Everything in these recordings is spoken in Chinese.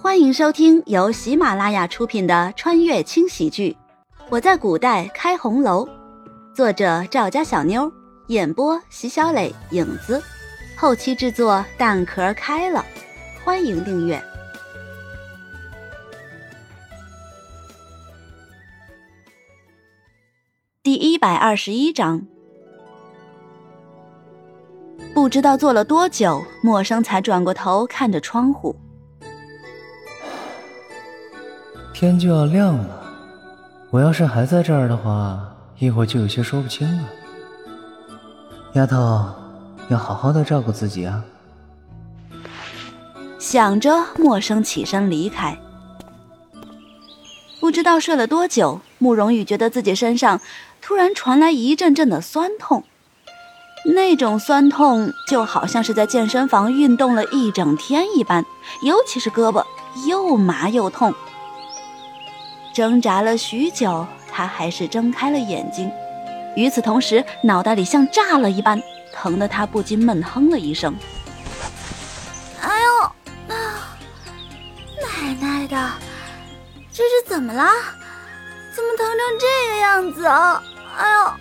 欢迎收听由喜马拉雅出品的穿越轻喜剧《我在古代开红楼》，作者赵家小妞，演播席小磊、影子，后期制作蛋壳开了。欢迎订阅。第一百二十一章，不知道坐了多久，默生才转过头看着窗户。天就要亮了，我要是还在这儿的话，一会儿就有些说不清了。丫头，要好好的照顾自己啊。想着，默生起身离开。不知道睡了多久，慕容羽觉得自己身上突然传来一阵阵的酸痛，那种酸痛就好像是在健身房运动了一整天一般，尤其是胳膊又麻又痛。挣扎了许久，他还是睁开了眼睛。与此同时，脑袋里像炸了一般，疼得他不禁闷哼了一声：“哎呦，啊，奶奶的，这是怎么了？怎么疼成这个样子啊？哎呦，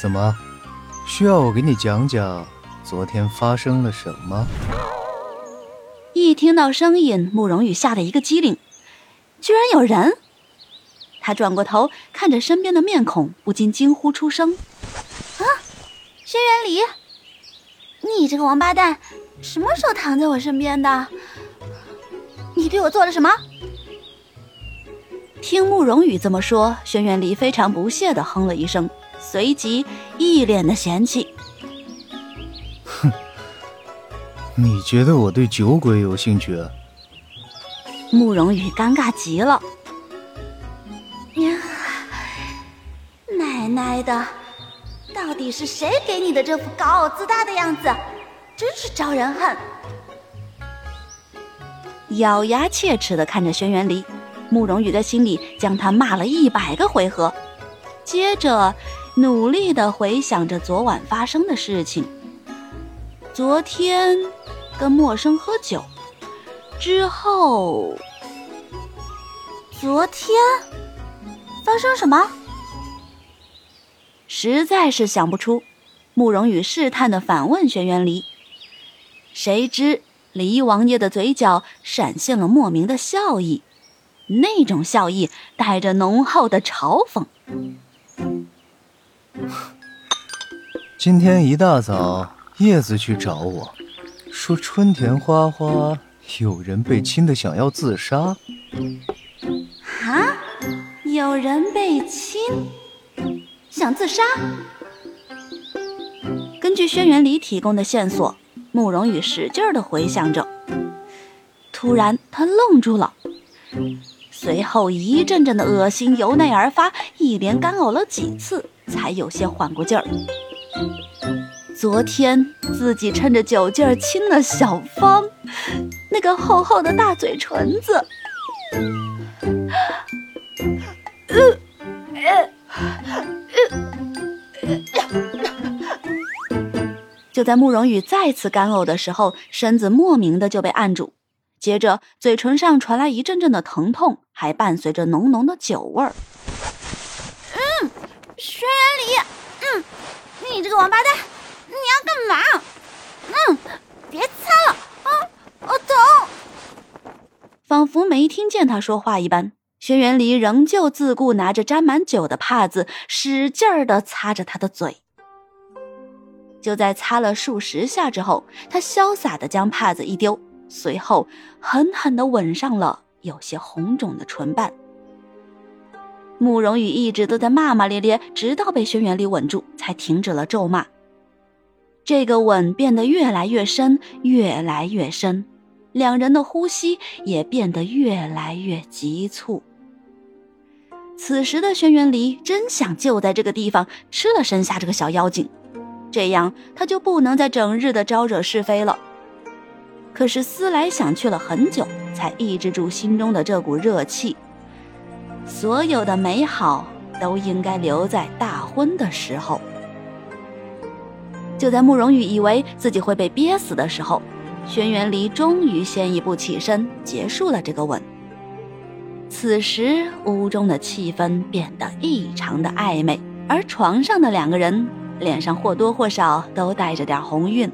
怎么，需要我给你讲讲昨天发生了什么？”一听到声音，慕容羽吓得一个机灵。居然有人！他转过头看着身边的面孔，不禁惊呼出声：“啊，轩辕离，你这个王八蛋，什么时候躺在我身边的？你对我做了什么？”听慕容羽这么说，轩辕离非常不屑的哼了一声，随即一脸的嫌弃：“哼，你觉得我对酒鬼有兴趣？”慕容羽尴尬极了，奶奶的，到底是谁给你的这副高傲自大的样子？真是招人恨！咬牙切齿的看着轩辕离，慕容羽在心里将他骂了一百个回合，接着努力的回想着昨晚发生的事情。昨天跟陌生喝酒。之后，昨天发生什么？实在是想不出。慕容羽试探的反问轩辕离。谁知离王爷的嘴角闪现了莫名的笑意，那种笑意带着浓厚的嘲讽。今天一大早，叶子去找我，说春田花花。有人被亲的想要自杀，有人被亲，想自杀。根据轩辕离提供的线索，慕容羽使劲的回想着。突然，他愣住了，随后一阵阵的恶心由内而发，一连干呕了几次，才有些缓过劲儿。昨天自己趁着酒劲儿亲了小芳，那个厚厚的大嘴唇子。就在慕容羽再次干呕的时候，身子莫名的就被按住，接着嘴唇上传来一阵阵的疼痛，还伴随着浓浓的酒味儿。嗯，轩辕离，嗯，你这个王八蛋！你要干嘛？嗯，别擦了啊！我疼。仿佛没听见他说话一般，轩辕离仍旧自顾拿着沾满酒的帕子，使劲儿的擦着他的嘴。就在擦了数十下之后，他潇洒的将帕子一丢，随后狠狠的吻上了有些红肿的唇瓣。慕容羽一直都在骂骂咧咧，直到被轩辕离吻住，才停止了咒骂。这个吻变得越来越深，越来越深，两人的呼吸也变得越来越急促。此时的轩辕离真想就在这个地方吃了身下这个小妖精，这样他就不能再整日的招惹是非了。可是思来想去了很久，才抑制住心中的这股热气。所有的美好都应该留在大婚的时候。就在慕容羽以为自己会被憋死的时候，轩辕离终于先一步起身，结束了这个吻。此时屋中的气氛变得异常的暧昧，而床上的两个人脸上或多或少都带着点红晕。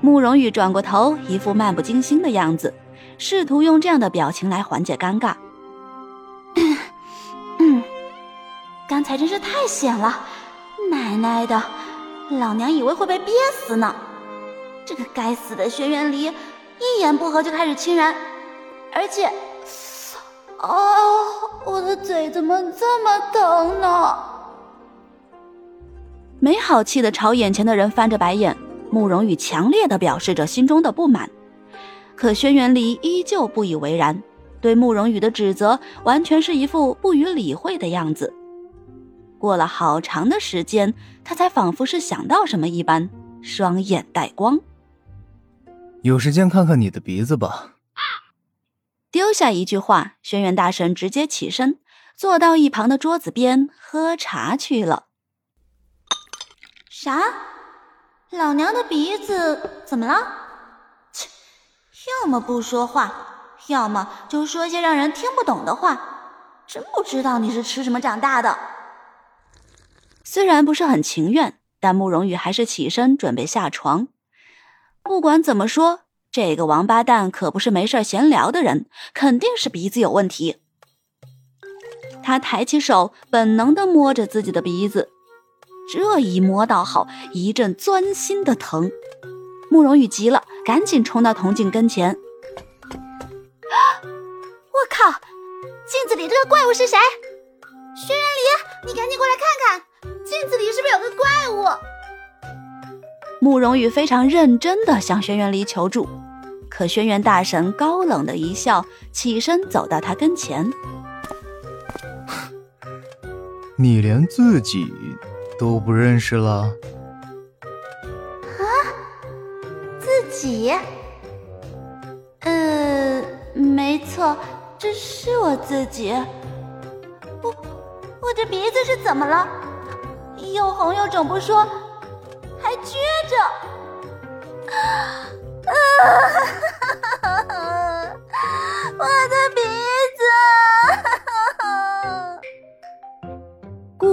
慕容羽转过头，一副漫不经心的样子，试图用这样的表情来缓解尴尬。嗯，刚才真是太险了，奶奶的，老娘以为会被憋死呢。这个该死的轩辕离，一言不合就开始亲人，而且，哦，我的嘴怎么这么疼呢？没好气的朝眼前的人翻着白眼。慕容羽强烈的表示着心中的不满，可轩辕离依旧不以为然，对慕容羽的指责完全是一副不予理会的样子。过了好长的时间，他才仿佛是想到什么一般，双眼带光。有时间看看你的鼻子吧。丢下一句话，轩辕大神直接起身，坐到一旁的桌子边喝茶去了。啥？老娘的鼻子怎么了？切，要么不说话，要么就说些让人听不懂的话。真不知道你是吃什么长大的。虽然不是很情愿，但慕容羽还是起身准备下床。不管怎么说，这个王八蛋可不是没事闲聊的人，肯定是鼻子有问题。他抬起手，本能的摸着自己的鼻子。这一摸倒好，一阵钻心的疼。慕容羽急了，赶紧冲到铜镜跟前。我靠！镜子里这个怪物是谁？轩辕离，你赶紧过来看看，镜子里是不是有个怪物？慕容羽非常认真的向轩辕离求助，可轩辕大神高冷的一笑，起身走到他跟前。你连自己。都不认识了？啊，自己？呃，没错，这是我自己。我，我这鼻子是怎么了？又红又肿不说，还撅着。啊！我的鼻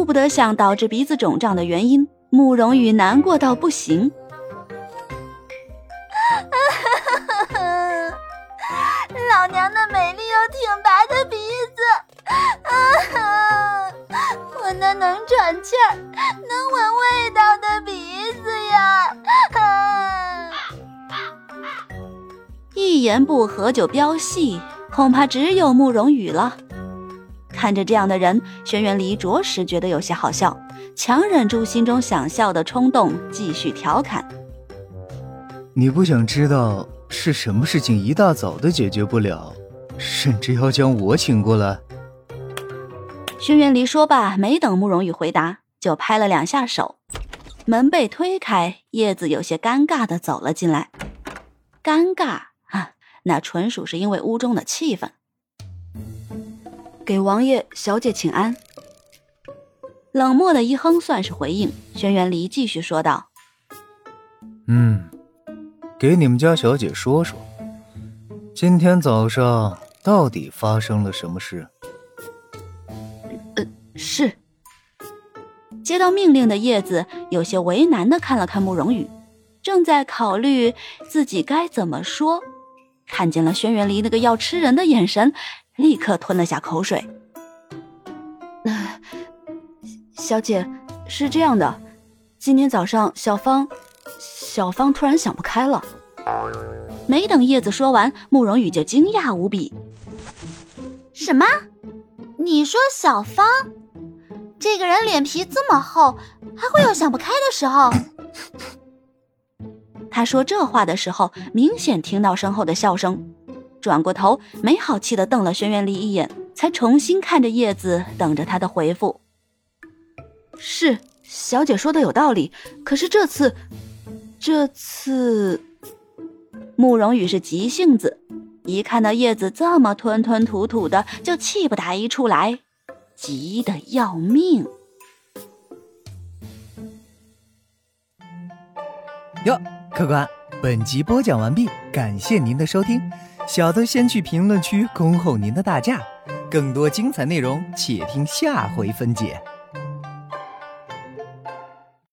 顾不得想导致鼻子肿胀的原因，慕容羽难过到不行。老娘的美丽又挺拔的鼻子，啊 我那能喘气儿、能闻味道的鼻子呀！一言不合就飙戏，恐怕只有慕容羽了。看着这样的人，轩辕离着实觉得有些好笑，强忍住心中想笑的冲动，继续调侃：“你不想知道是什么事情一大早的解决不了，甚至要将我请过来？”轩辕离说罢，没等慕容羽回答，就拍了两下手，门被推开，叶子有些尴尬的走了进来。尴尬啊，那纯属是因为屋中的气氛。给王爷、小姐请安。冷漠的一哼算是回应。轩辕离继续说道：“嗯，给你们家小姐说说，今天早上到底发生了什么事？”呃，是。接到命令的叶子有些为难的看了看慕容羽，正在考虑自己该怎么说，看见了轩辕离那个要吃人的眼神。立刻吞了下口水。那小姐，是这样的，今天早上小芳，小芳突然想不开了。没等叶子说完，慕容羽就惊讶无比。什么？你说小芳这个人脸皮这么厚，还会有想不开的时候？他说这话的时候，明显听到身后的笑声。转过头，没好气的瞪了轩辕离一眼，才重新看着叶子，等着他的回复。是小姐说的有道理，可是这次，这次，慕容羽是急性子，一看到叶子这么吞吞吐吐的，就气不打一处来，急得要命。哟，客官，本集播讲完毕，感谢您的收听。小的先去评论区恭候您的大驾，更多精彩内容且听下回分解。